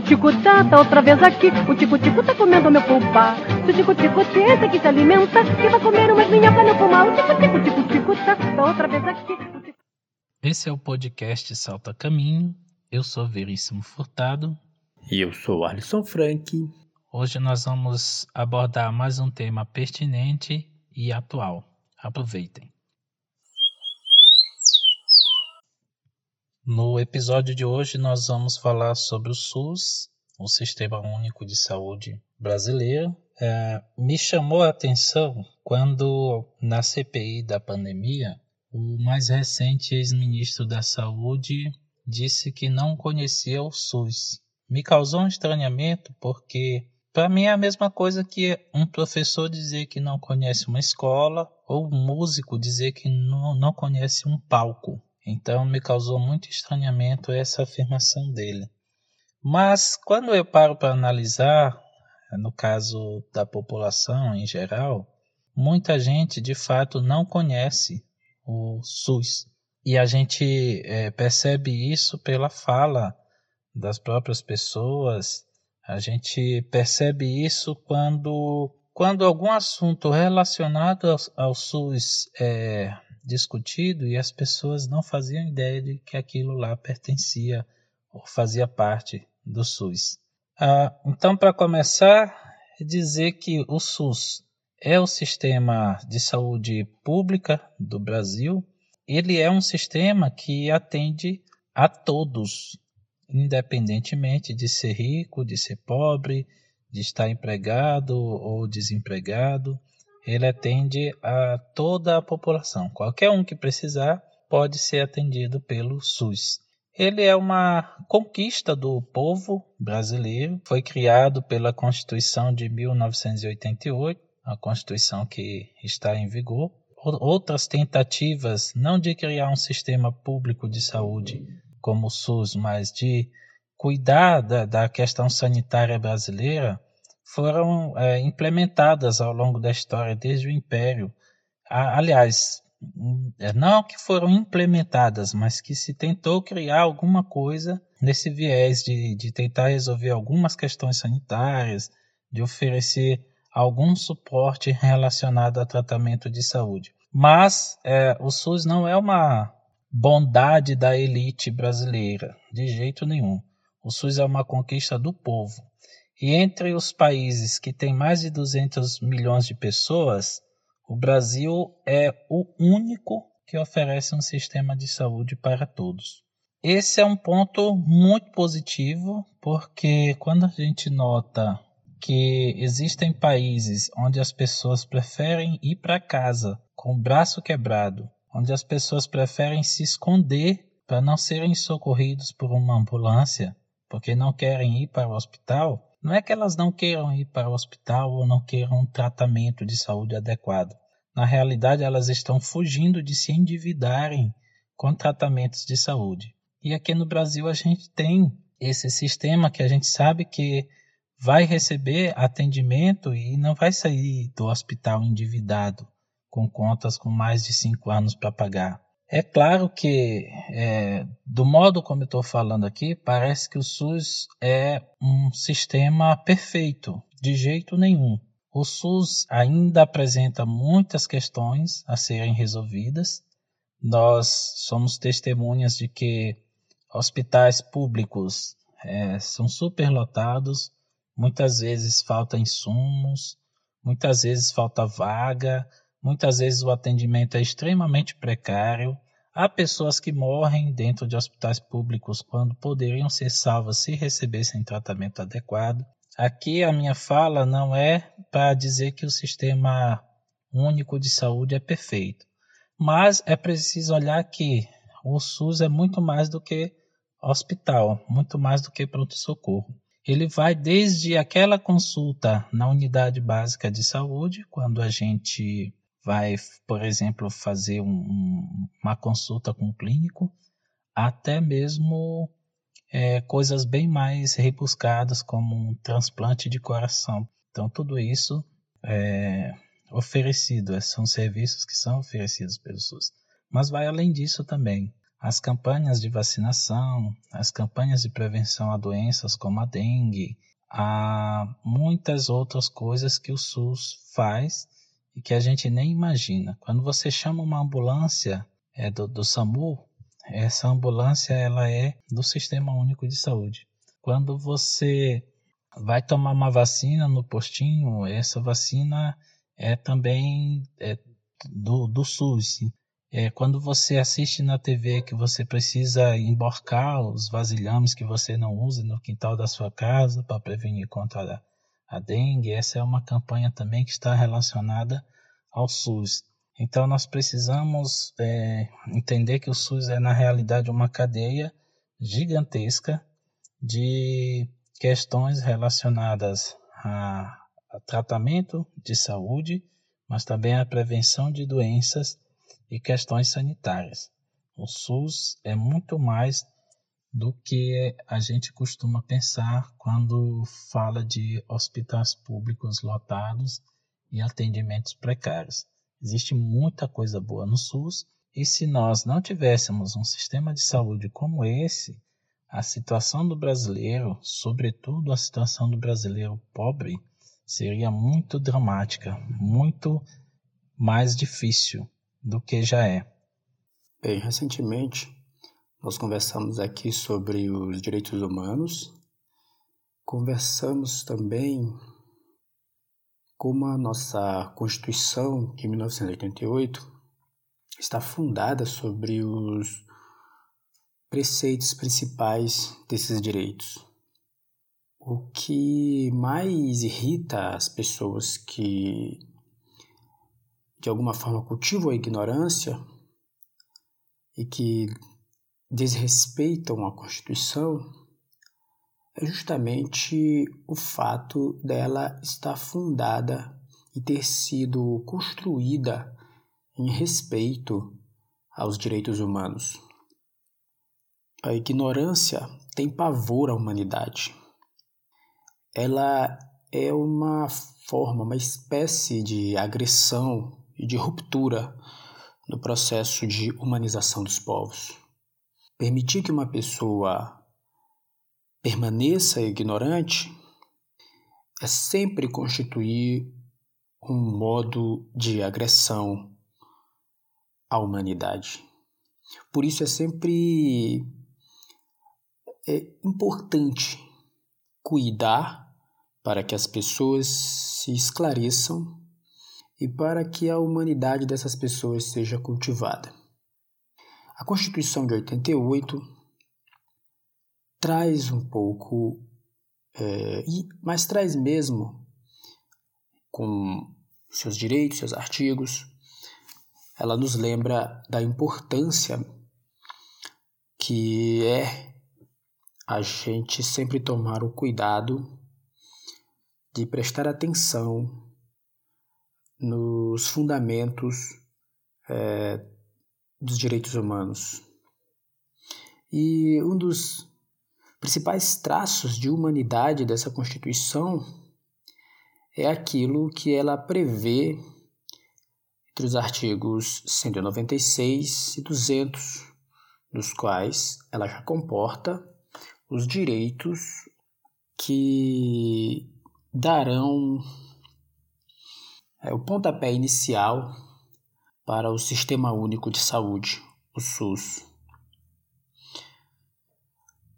tico-tico tá, tá outra vez aqui. O tico-tico tá comendo meu pulpa. Se o tico-tico tenta que se alimenta, que vai comer umas minhocas no pulmão. O tico-tico, tico-tico tá, tá outra vez aqui. Esse é o podcast Salta Caminho. Eu sou Veríssimo Furtado. E eu sou Alisson Frank. Hoje nós vamos abordar mais um tema pertinente e atual. Aproveitem. No episódio de hoje nós vamos falar sobre o SUS, o Sistema Único de Saúde Brasileiro. É, me chamou a atenção quando na CPI da pandemia o mais recente ex-ministro da Saúde disse que não conhecia o SUS. Me causou um estranhamento porque para mim é a mesma coisa que um professor dizer que não conhece uma escola ou um músico dizer que não, não conhece um palco. Então me causou muito estranhamento essa afirmação dele. Mas quando eu paro para analisar, no caso da população em geral, muita gente de fato não conhece o SUS. E a gente é, percebe isso pela fala das próprias pessoas, a gente percebe isso quando, quando algum assunto relacionado ao, ao SUS é, discutido e as pessoas não faziam ideia de que aquilo lá pertencia ou fazia parte do SUS. Ah, então, para começar, dizer que o SUS é o sistema de saúde pública do Brasil. Ele é um sistema que atende a todos, independentemente de ser rico, de ser pobre, de estar empregado ou desempregado ele atende a toda a população. Qualquer um que precisar pode ser atendido pelo SUS. Ele é uma conquista do povo brasileiro, foi criado pela Constituição de 1988, a Constituição que está em vigor. Outras tentativas, não de criar um sistema público de saúde como o SUS, mas de cuidar da, da questão sanitária brasileira, foram é, implementadas ao longo da história, desde o Império. aliás, é, não que foram implementadas, mas que se tentou criar alguma coisa nesse viés de, de tentar resolver algumas questões sanitárias, de oferecer algum suporte relacionado a tratamento de saúde. Mas é, o SUS não é uma bondade da elite brasileira, de jeito nenhum. O SUS é uma conquista do povo. E entre os países que têm mais de 200 milhões de pessoas, o Brasil é o único que oferece um sistema de saúde para todos. Esse é um ponto muito positivo, porque quando a gente nota que existem países onde as pessoas preferem ir para casa com o braço quebrado, onde as pessoas preferem se esconder para não serem socorridos por uma ambulância, porque não querem ir para o hospital, não é que elas não queiram ir para o hospital ou não queiram um tratamento de saúde adequado. Na realidade, elas estão fugindo de se endividarem com tratamentos de saúde. E aqui no Brasil a gente tem esse sistema que a gente sabe que vai receber atendimento e não vai sair do hospital endividado com contas com mais de cinco anos para pagar. É claro que, é, do modo como eu estou falando aqui, parece que o SUS é um sistema perfeito, de jeito nenhum. O SUS ainda apresenta muitas questões a serem resolvidas. Nós somos testemunhas de que hospitais públicos é, são superlotados, muitas vezes falta insumos, muitas vezes falta vaga, Muitas vezes o atendimento é extremamente precário. Há pessoas que morrem dentro de hospitais públicos quando poderiam ser salvas se recebessem tratamento adequado. Aqui a minha fala não é para dizer que o sistema único de saúde é perfeito, mas é preciso olhar que o SUS é muito mais do que hospital, muito mais do que pronto-socorro. Ele vai desde aquela consulta na unidade básica de saúde, quando a gente vai, por exemplo, fazer um, uma consulta com um clínico, até mesmo é, coisas bem mais rebuscadas, como um transplante de coração. Então, tudo isso é oferecido, é, são serviços que são oferecidos pelo SUS. Mas vai além disso também. as campanhas de vacinação, as campanhas de prevenção a doenças como a dengue, há muitas outras coisas que o SUS faz e que a gente nem imagina. Quando você chama uma ambulância é do, do SAMU, essa ambulância ela é do Sistema Único de Saúde. Quando você vai tomar uma vacina no postinho, essa vacina é também é do, do SUS. É, quando você assiste na TV que você precisa emborcar os vasilhames que você não usa no quintal da sua casa para prevenir contra a, dengue, essa é uma campanha também que está relacionada ao SUS. Então nós precisamos é, entender que o SUS é na realidade uma cadeia gigantesca de questões relacionadas a, a tratamento de saúde, mas também a prevenção de doenças e questões sanitárias. O SUS é muito mais do que a gente costuma pensar quando fala de hospitais públicos lotados e atendimentos precários. Existe muita coisa boa no SUS e se nós não tivéssemos um sistema de saúde como esse, a situação do brasileiro, sobretudo a situação do brasileiro pobre, seria muito dramática, muito mais difícil do que já é. Bem, recentemente nós conversamos aqui sobre os direitos humanos, conversamos também como a nossa Constituição de 1988 está fundada sobre os preceitos principais desses direitos. O que mais irrita as pessoas que de alguma forma cultivam a ignorância e que desrespeitam a Constituição é justamente o fato dela estar fundada e ter sido construída em respeito aos direitos humanos. A ignorância tem pavor à humanidade. Ela é uma forma, uma espécie de agressão e de ruptura no processo de humanização dos povos. Permitir que uma pessoa permaneça ignorante é sempre constituir um modo de agressão à humanidade. Por isso é sempre é importante cuidar para que as pessoas se esclareçam e para que a humanidade dessas pessoas seja cultivada. A Constituição de 88 traz um pouco, é, mas traz mesmo com seus direitos, seus artigos, ela nos lembra da importância que é a gente sempre tomar o cuidado de prestar atenção nos fundamentos é, dos direitos humanos. E um dos principais traços de humanidade dessa Constituição é aquilo que ela prevê entre os artigos 196 e 200, dos quais ela já comporta os direitos que darão é o pontapé inicial para o Sistema Único de Saúde, o SUS.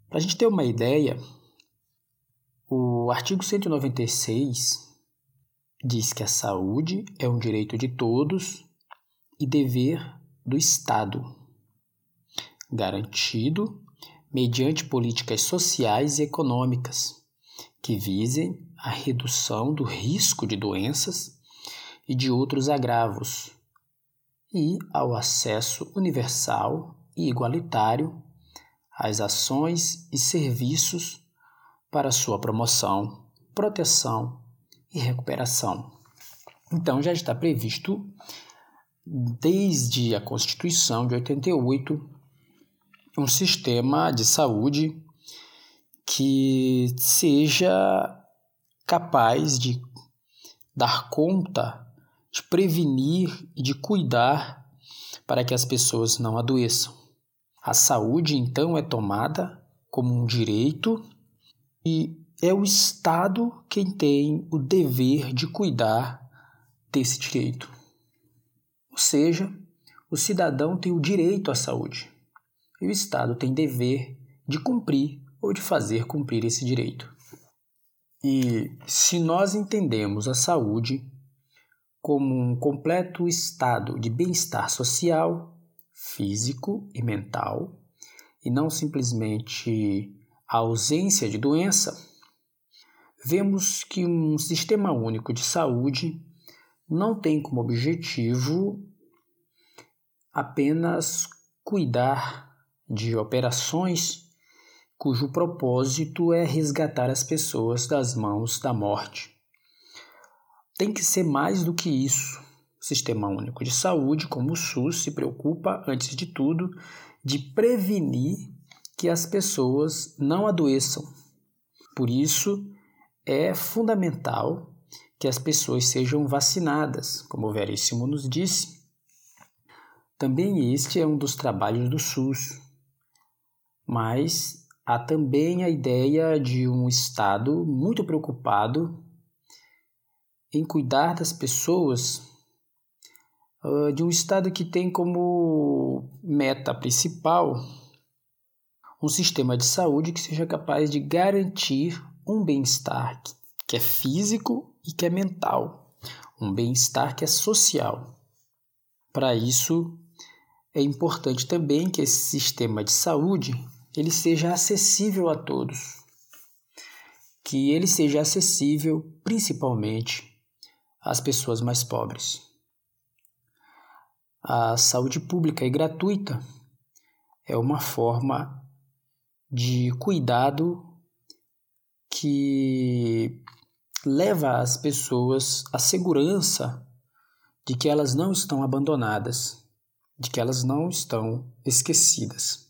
Para a gente ter uma ideia, o artigo 196 diz que a saúde é um direito de todos e dever do Estado, garantido mediante políticas sociais e econômicas que visem a redução do risco de doenças e de outros agravos, e ao acesso universal e igualitário às ações e serviços para sua promoção, proteção e recuperação. Então, já está previsto, desde a Constituição de 88, um sistema de saúde que seja capaz de dar conta de prevenir e de cuidar para que as pessoas não adoeçam. A saúde, então, é tomada como um direito e é o Estado quem tem o dever de cuidar desse direito. Ou seja, o cidadão tem o direito à saúde e o Estado tem dever de cumprir ou de fazer cumprir esse direito. E se nós entendemos a saúde como um completo estado de bem-estar social, físico e mental, e não simplesmente a ausência de doença, vemos que um sistema único de saúde não tem como objetivo apenas cuidar de operações cujo propósito é resgatar as pessoas das mãos da morte. Tem que ser mais do que isso. O Sistema Único de Saúde, como o SUS, se preocupa, antes de tudo, de prevenir que as pessoas não adoeçam. Por isso, é fundamental que as pessoas sejam vacinadas, como o Veríssimo nos disse. Também este é um dos trabalhos do SUS, mas há também a ideia de um Estado muito preocupado em cuidar das pessoas, ah, de um Estado que tem como meta principal um sistema de saúde que seja capaz de garantir um bem-estar que é físico e que é mental, um bem-estar que é social. Para isso, é importante também que esse sistema de saúde ele seja acessível a todos, que ele seja acessível principalmente às pessoas mais pobres. A saúde pública e gratuita é uma forma de cuidado que leva as pessoas a segurança de que elas não estão abandonadas, de que elas não estão esquecidas.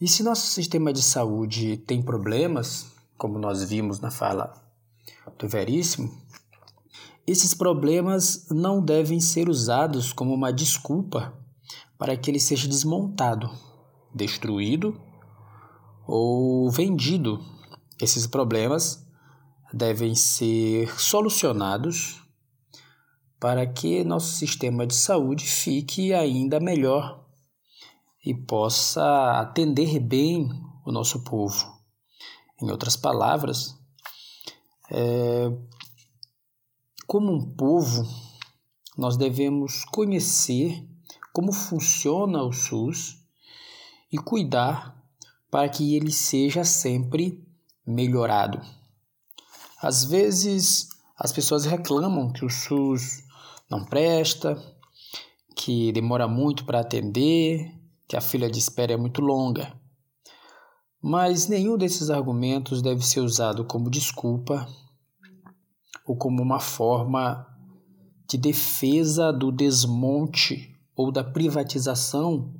E se nosso sistema de saúde tem problemas, como nós vimos na fala do Veríssimo, esses problemas não devem ser usados como uma desculpa para que ele seja desmontado, destruído ou vendido. Esses problemas devem ser solucionados para que nosso sistema de saúde fique ainda melhor e possa atender bem o nosso povo. Em outras palavras, é, como um povo, nós devemos conhecer como funciona o SUS e cuidar para que ele seja sempre melhorado. Às vezes as pessoas reclamam que o SUS não presta, que demora muito para atender, que a fila de espera é muito longa. Mas nenhum desses argumentos deve ser usado como desculpa ou como uma forma de defesa do desmonte ou da privatização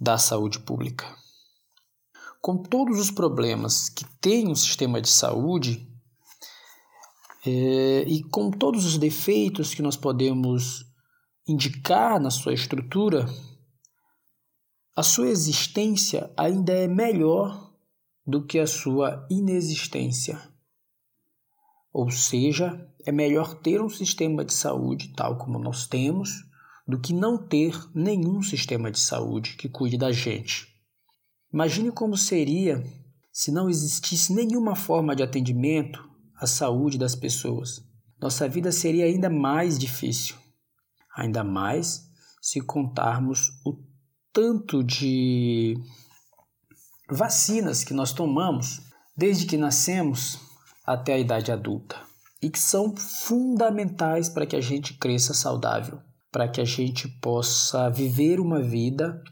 da saúde pública. Com todos os problemas que tem o sistema de saúde é, e com todos os defeitos que nós podemos indicar na sua estrutura, a sua existência ainda é melhor do que a sua inexistência. Ou seja, é melhor ter um sistema de saúde tal como nós temos do que não ter nenhum sistema de saúde que cuide da gente. Imagine como seria se não existisse nenhuma forma de atendimento à saúde das pessoas. Nossa vida seria ainda mais difícil, ainda mais se contarmos o tanto de vacinas que nós tomamos desde que nascemos até a idade adulta e que são fundamentais para que a gente cresça saudável, para que a gente possa viver uma vida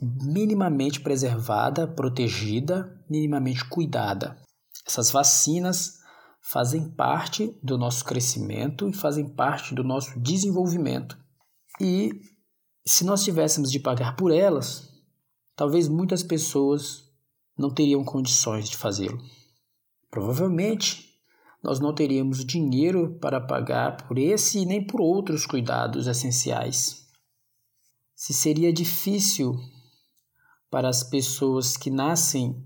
minimamente preservada, protegida, minimamente cuidada. Essas vacinas fazem parte do nosso crescimento e fazem parte do nosso desenvolvimento. E se nós tivéssemos de pagar por elas, talvez muitas pessoas não teriam condições de fazê-lo. Provavelmente nós não teríamos dinheiro para pagar por esse e nem por outros cuidados essenciais. Se seria difícil para as pessoas que nascem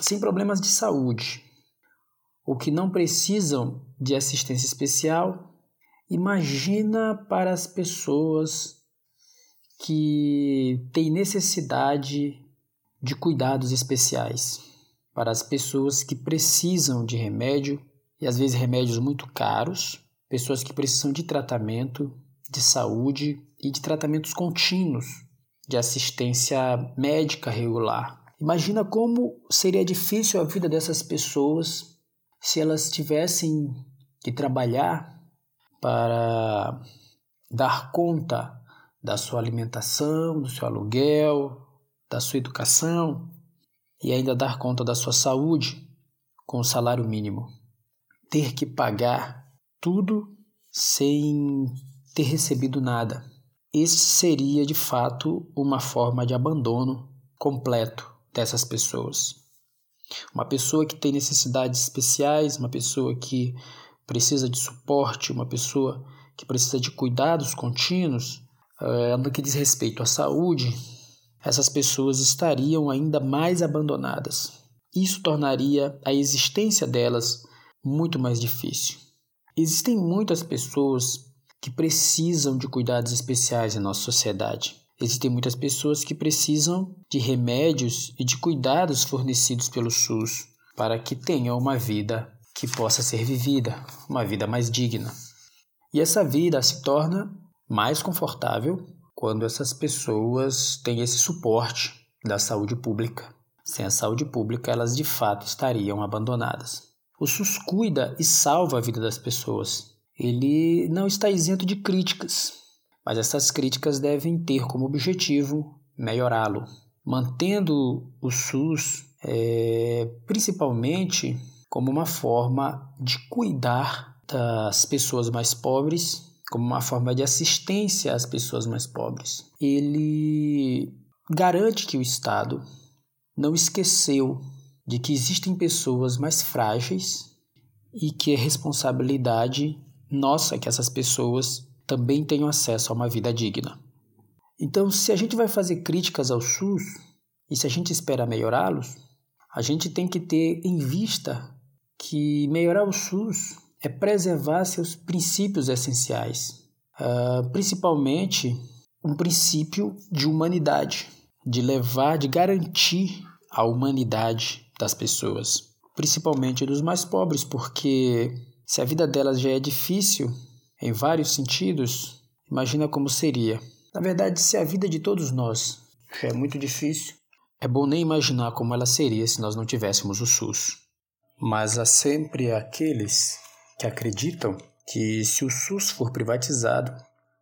sem problemas de saúde ou que não precisam de assistência especial, imagina para as pessoas que têm necessidade de cuidados especiais, para as pessoas que precisam de remédio e às vezes remédios muito caros, pessoas que precisam de tratamento, de saúde e de tratamentos contínuos, de assistência médica regular. Imagina como seria difícil a vida dessas pessoas se elas tivessem que trabalhar para dar conta da sua alimentação, do seu aluguel, da sua educação e ainda dar conta da sua saúde com o salário mínimo. Ter que pagar tudo sem ter recebido nada. Esse seria de fato uma forma de abandono completo dessas pessoas. Uma pessoa que tem necessidades especiais, uma pessoa que precisa de suporte, uma pessoa que precisa de cuidados contínuos, uh, no que diz respeito à saúde, essas pessoas estariam ainda mais abandonadas. Isso tornaria a existência delas muito mais difícil. Existem muitas pessoas que precisam de cuidados especiais em nossa sociedade. Existem muitas pessoas que precisam de remédios e de cuidados fornecidos pelo SUS para que tenham uma vida que possa ser vivida, uma vida mais digna. E essa vida se torna mais confortável quando essas pessoas têm esse suporte da saúde pública. Sem a saúde pública, elas de fato estariam abandonadas. O SUS cuida e salva a vida das pessoas. Ele não está isento de críticas, mas essas críticas devem ter como objetivo melhorá-lo, mantendo o SUS é, principalmente como uma forma de cuidar das pessoas mais pobres como uma forma de assistência às pessoas mais pobres. Ele garante que o Estado não esqueceu de que existem pessoas mais frágeis e que é responsabilidade nossa que essas pessoas também tenham acesso a uma vida digna. Então, se a gente vai fazer críticas ao SUS e se a gente espera melhorá-los, a gente tem que ter em vista que melhorar o SUS é preservar seus princípios essenciais, uh, principalmente um princípio de humanidade, de levar, de garantir a humanidade das pessoas, principalmente dos mais pobres, porque se a vida delas já é difícil em vários sentidos, imagina como seria. Na verdade, se a vida de todos nós é muito difícil, é bom nem imaginar como ela seria se nós não tivéssemos o SUS. Mas há sempre aqueles que acreditam que se o SUS for privatizado,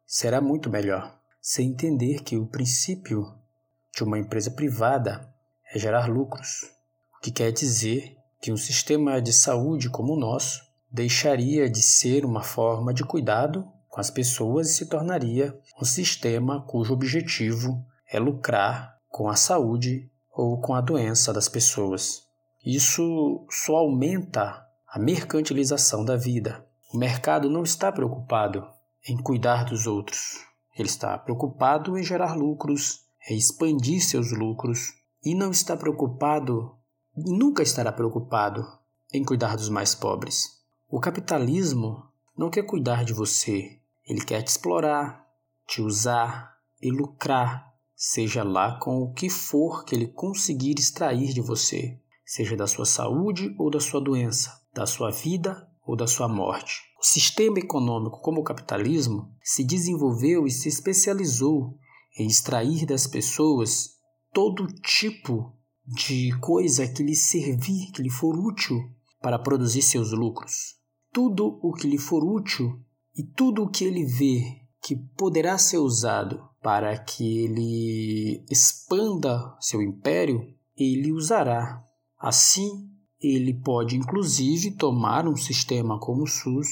será muito melhor, sem entender que o princípio de uma empresa privada é gerar lucros, o que quer dizer que um sistema de saúde como o nosso deixaria de ser uma forma de cuidado com as pessoas e se tornaria um sistema cujo objetivo é lucrar com a saúde ou com a doença das pessoas. Isso só aumenta a mercantilização da vida. O mercado não está preocupado em cuidar dos outros. Ele está preocupado em gerar lucros, em expandir seus lucros e não está preocupado, nunca estará preocupado em cuidar dos mais pobres. O capitalismo não quer cuidar de você, ele quer te explorar, te usar e lucrar, seja lá com o que for que ele conseguir extrair de você, seja da sua saúde ou da sua doença da sua vida ou da sua morte. O sistema econômico, como o capitalismo, se desenvolveu e se especializou em extrair das pessoas todo tipo de coisa que lhe servir, que lhe for útil para produzir seus lucros. Tudo o que lhe for útil e tudo o que ele vê que poderá ser usado para que ele expanda seu império, ele usará. Assim, ele pode inclusive tomar um sistema como o SUS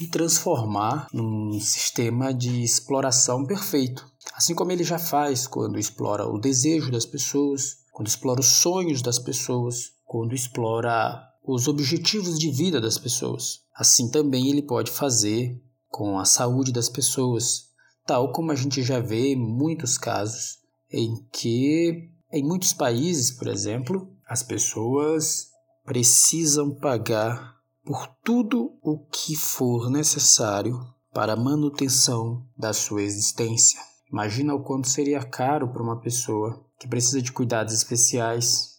e transformar num sistema de exploração perfeito. Assim como ele já faz quando explora o desejo das pessoas, quando explora os sonhos das pessoas, quando explora os objetivos de vida das pessoas. Assim também ele pode fazer com a saúde das pessoas, tal como a gente já vê em muitos casos em que Em muitos países, por exemplo, as pessoas precisam pagar por tudo o que for necessário para a manutenção da sua existência. Imagina o quanto seria caro para uma pessoa que precisa de cuidados especiais,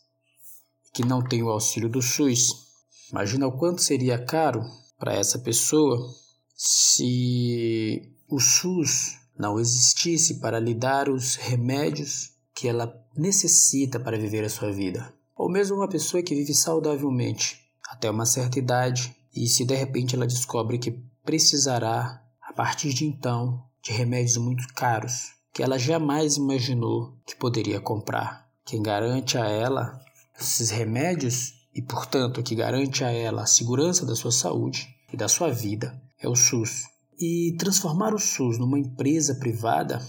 que não tem o auxílio do SUS. Imagina o quanto seria caro para essa pessoa se o SUS não existisse para lhe dar os remédios que ela necessita para viver a sua vida. Ou mesmo uma pessoa que vive saudavelmente até uma certa idade e se de repente ela descobre que precisará, a partir de então, de remédios muito caros que ela jamais imaginou que poderia comprar. Quem garante a ela esses remédios e, portanto, que garante a ela a segurança da sua saúde e da sua vida é o SUS. E transformar o SUS numa empresa privada,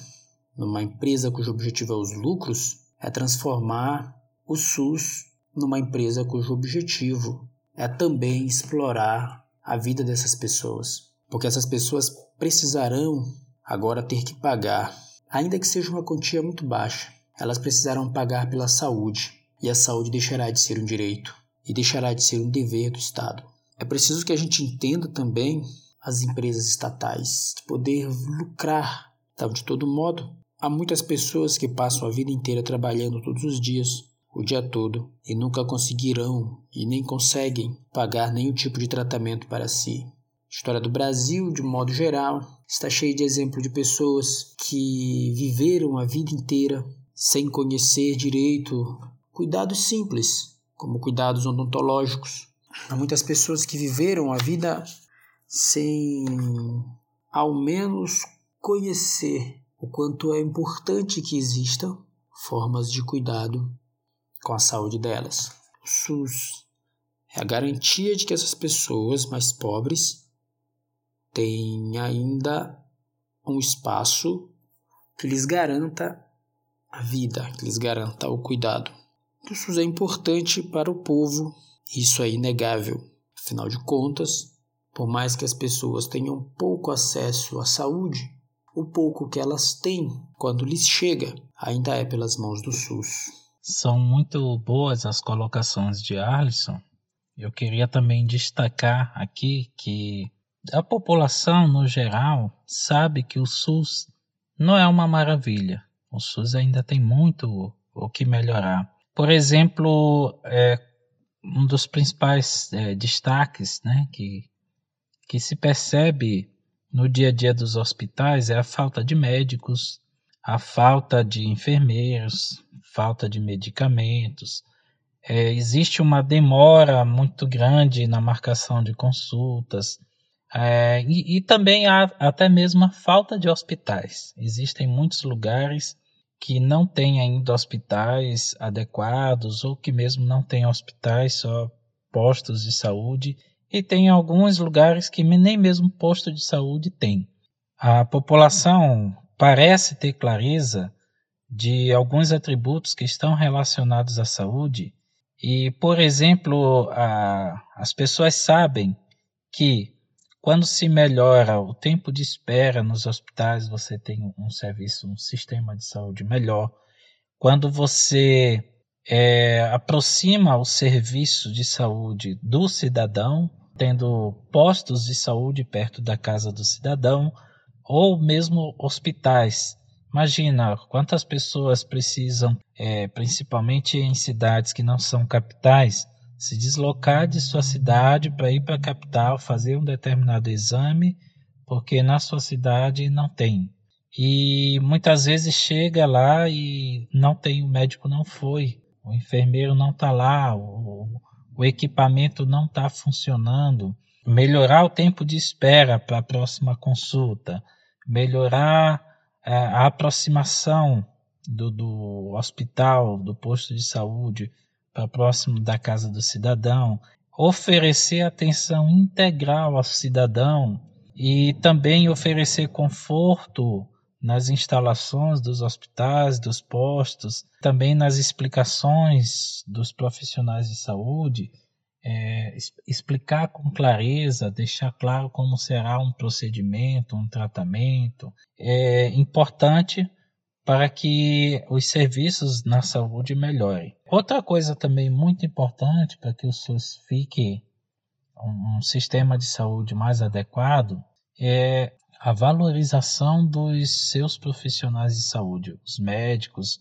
numa empresa cujo objetivo é os lucros, é transformar o SUS numa empresa cujo objetivo é também explorar a vida dessas pessoas. Porque essas pessoas precisarão agora ter que pagar, ainda que seja uma quantia muito baixa, elas precisarão pagar pela saúde, e a saúde deixará de ser um direito e deixará de ser um dever do Estado. É preciso que a gente entenda também as empresas estatais, de poder lucrar. Então, de todo modo, há muitas pessoas que passam a vida inteira trabalhando todos os dias, o dia todo, e nunca conseguirão e nem conseguem pagar nenhum tipo de tratamento para si. A história do Brasil, de modo geral, está cheia de exemplos de pessoas que viveram a vida inteira sem conhecer direito cuidados simples, como cuidados odontológicos. Há muitas pessoas que viveram a vida sem ao menos conhecer o quanto é importante que existam formas de cuidado com a saúde delas. O SUS é a garantia de que essas pessoas mais pobres têm ainda um espaço que lhes garanta a vida, que lhes garanta o cuidado. O SUS é importante para o povo, isso é inegável. Afinal de contas, por mais que as pessoas tenham pouco acesso à saúde, o pouco que elas têm quando lhes chega ainda é pelas mãos do SUS. São muito boas as colocações de Arlisson. Eu queria também destacar aqui que a população, no geral, sabe que o SUS não é uma maravilha. O SUS ainda tem muito o que melhorar. Por exemplo, é, um dos principais é, destaques né, que, que se percebe no dia a dia dos hospitais é a falta de médicos, a falta de enfermeiros, falta de medicamentos. É, existe uma demora muito grande na marcação de consultas. É, e, e, também há até mesmo a falta de hospitais. Existem muitos lugares que não tem ainda hospitais adequados ou que mesmo não tem hospitais, só postos de saúde, e tem alguns lugares que nem mesmo posto de saúde tem. A população parece ter clareza de alguns atributos que estão relacionados à saúde e, por exemplo, a, as pessoas sabem que quando se melhora o tempo de espera nos hospitais, você tem um serviço, um sistema de saúde melhor. Quando você é, aproxima o serviço de saúde do cidadão, tendo postos de saúde perto da casa do cidadão, ou mesmo hospitais. Imagina quantas pessoas precisam, é, principalmente em cidades que não são capitais, se deslocar de sua cidade para ir para a capital fazer um determinado exame, porque na sua cidade não tem. E muitas vezes chega lá e não tem, o médico não foi, o enfermeiro não está lá, o, o equipamento não está funcionando. Melhorar o tempo de espera para a próxima consulta, melhorar é, a aproximação do, do hospital, do posto de saúde, para próximo da casa do cidadão, oferecer atenção integral ao cidadão e também oferecer conforto nas instalações dos hospitais, dos postos, também nas explicações dos profissionais de saúde, é, explicar com clareza, deixar claro como será um procedimento, um tratamento. É importante para que os serviços na saúde melhorem. Outra coisa também muito importante para que o SUS fique um, um sistema de saúde mais adequado é a valorização dos seus profissionais de saúde, os médicos,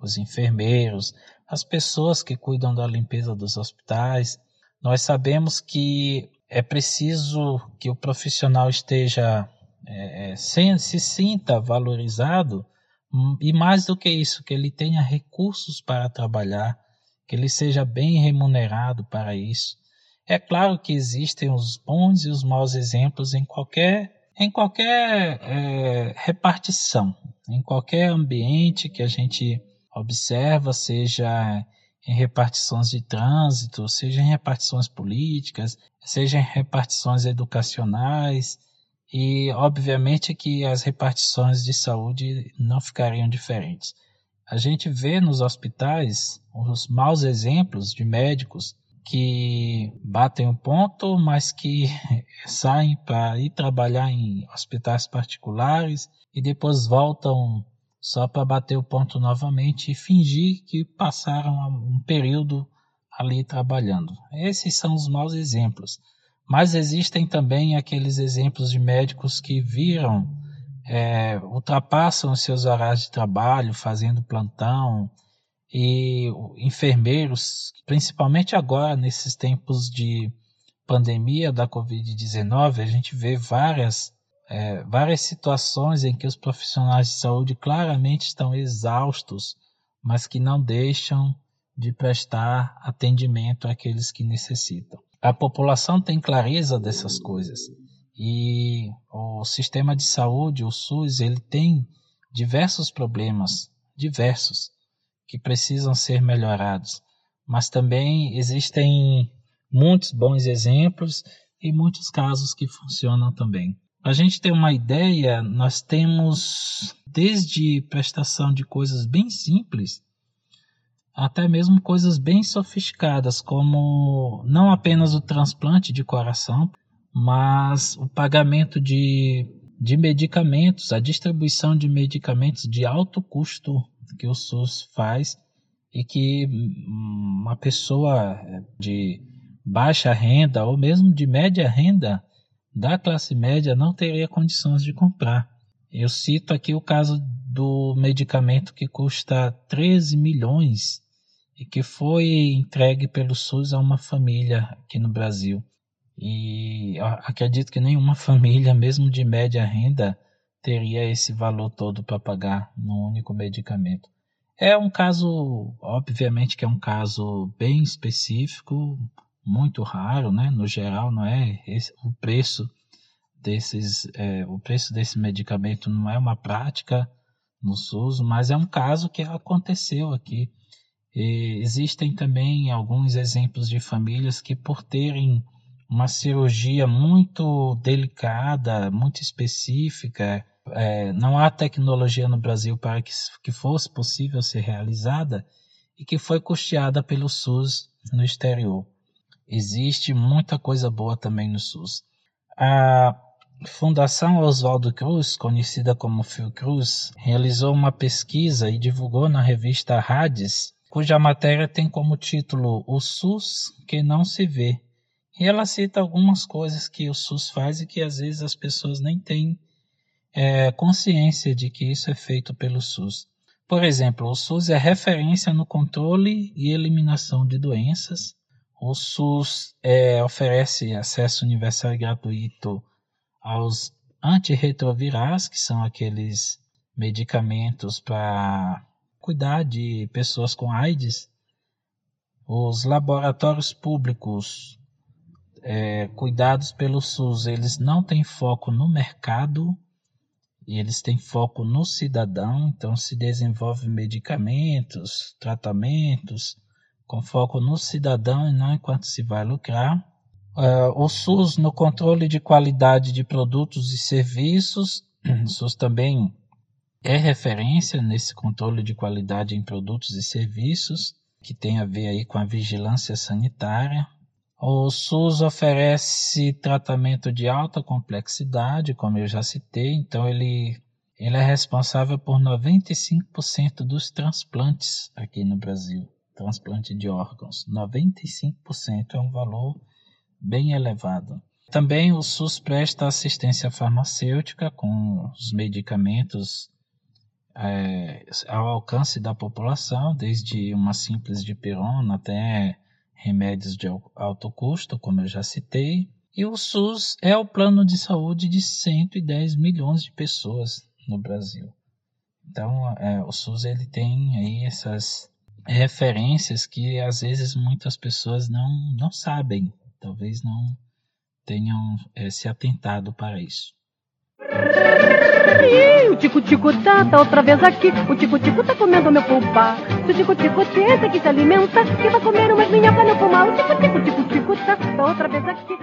os enfermeiros, as pessoas que cuidam da limpeza dos hospitais. Nós sabemos que é preciso que o profissional esteja é, é se, se sinta valorizado e mais do que isso, que ele tenha recursos para trabalhar, que ele seja bem remunerado para isso. É claro que existem os bons e os maus exemplos em qualquer, em qualquer é, repartição, em qualquer ambiente que a gente observa, seja em repartições de trânsito, seja em repartições políticas, seja em repartições educacionais, e obviamente que as repartições de saúde não ficariam diferentes. A gente vê nos hospitais os maus exemplos de médicos que batem o ponto, mas que saem para ir trabalhar em hospitais particulares e depois voltam só para bater o ponto novamente e fingir que passaram um período ali trabalhando. Esses são os maus exemplos. Mas existem também aqueles exemplos de médicos que viram, é, ultrapassam os seus horários de trabalho, fazendo plantão, e enfermeiros, principalmente agora nesses tempos de pandemia da Covid-19, a gente vê várias, é, várias situações em que os profissionais de saúde claramente estão exaustos, mas que não deixam de prestar atendimento àqueles que necessitam. A população tem clareza dessas coisas e o sistema de saúde, o SUS, ele tem diversos problemas, diversos, que precisam ser melhorados. Mas também existem muitos bons exemplos e muitos casos que funcionam também. Para a gente ter uma ideia, nós temos desde prestação de coisas bem simples até mesmo coisas bem sofisticadas, como não apenas o transplante de coração, mas o pagamento de, de medicamentos, a distribuição de medicamentos de alto custo que o SUS faz e que uma pessoa de baixa renda ou mesmo de média renda da classe média não teria condições de comprar. Eu cito aqui o caso do medicamento que custa 13 milhões e que foi entregue pelo SUS a uma família aqui no Brasil. E acredito que nenhuma família, mesmo de média renda, teria esse valor todo para pagar num único medicamento. É um caso, obviamente que é um caso bem específico, muito raro, né? No geral, não é esse, o preço desses, é, o preço desse medicamento não é uma prática no SUS, mas é um caso que aconteceu aqui e existem também alguns exemplos de famílias que, por terem uma cirurgia muito delicada, muito específica, é, não há tecnologia no Brasil para que, que fosse possível ser realizada e que foi custeada pelo SUS no exterior. Existe muita coisa boa também no SUS. A Fundação Oswaldo Cruz, conhecida como Fiocruz, realizou uma pesquisa e divulgou na revista Hades cuja matéria tem como título O SUS que não se vê. E ela cita algumas coisas que o SUS faz e que às vezes as pessoas nem têm é, consciência de que isso é feito pelo SUS. Por exemplo, o SUS é referência no controle e eliminação de doenças. O SUS é, oferece acesso universal e gratuito aos antirretrovirais, que são aqueles medicamentos para cuidar de pessoas com AIDS, os laboratórios públicos é, cuidados pelo SUS, eles não têm foco no mercado, eles têm foco no cidadão, então se desenvolve medicamentos, tratamentos com foco no cidadão e não enquanto se vai lucrar. Uh, o SUS no controle de qualidade de produtos e serviços, o SUS também é referência nesse controle de qualidade em produtos e serviços, que tem a ver aí com a vigilância sanitária. O SUS oferece tratamento de alta complexidade, como eu já citei, então ele ele é responsável por 95% dos transplantes aqui no Brasil. Transplante de órgãos. 95% é um valor bem elevado. Também o SUS presta assistência farmacêutica com os medicamentos é, ao alcance da população, desde uma simples dipirona até remédios de alto custo, como eu já citei. E o SUS é o plano de saúde de 110 milhões de pessoas no Brasil. Então, é, o SUS ele tem aí essas referências que às vezes muitas pessoas não, não sabem, talvez não tenham é, se atentado para isso. Ih, o tico-tico tá, tá outra vez aqui. O tico-tico tá comendo meu pulpa. Se o tico-tico tenta que se alimenta, que vai comer umas minhocas no pulmão. O tico-tico, tico-tico tá, tá outra vez aqui.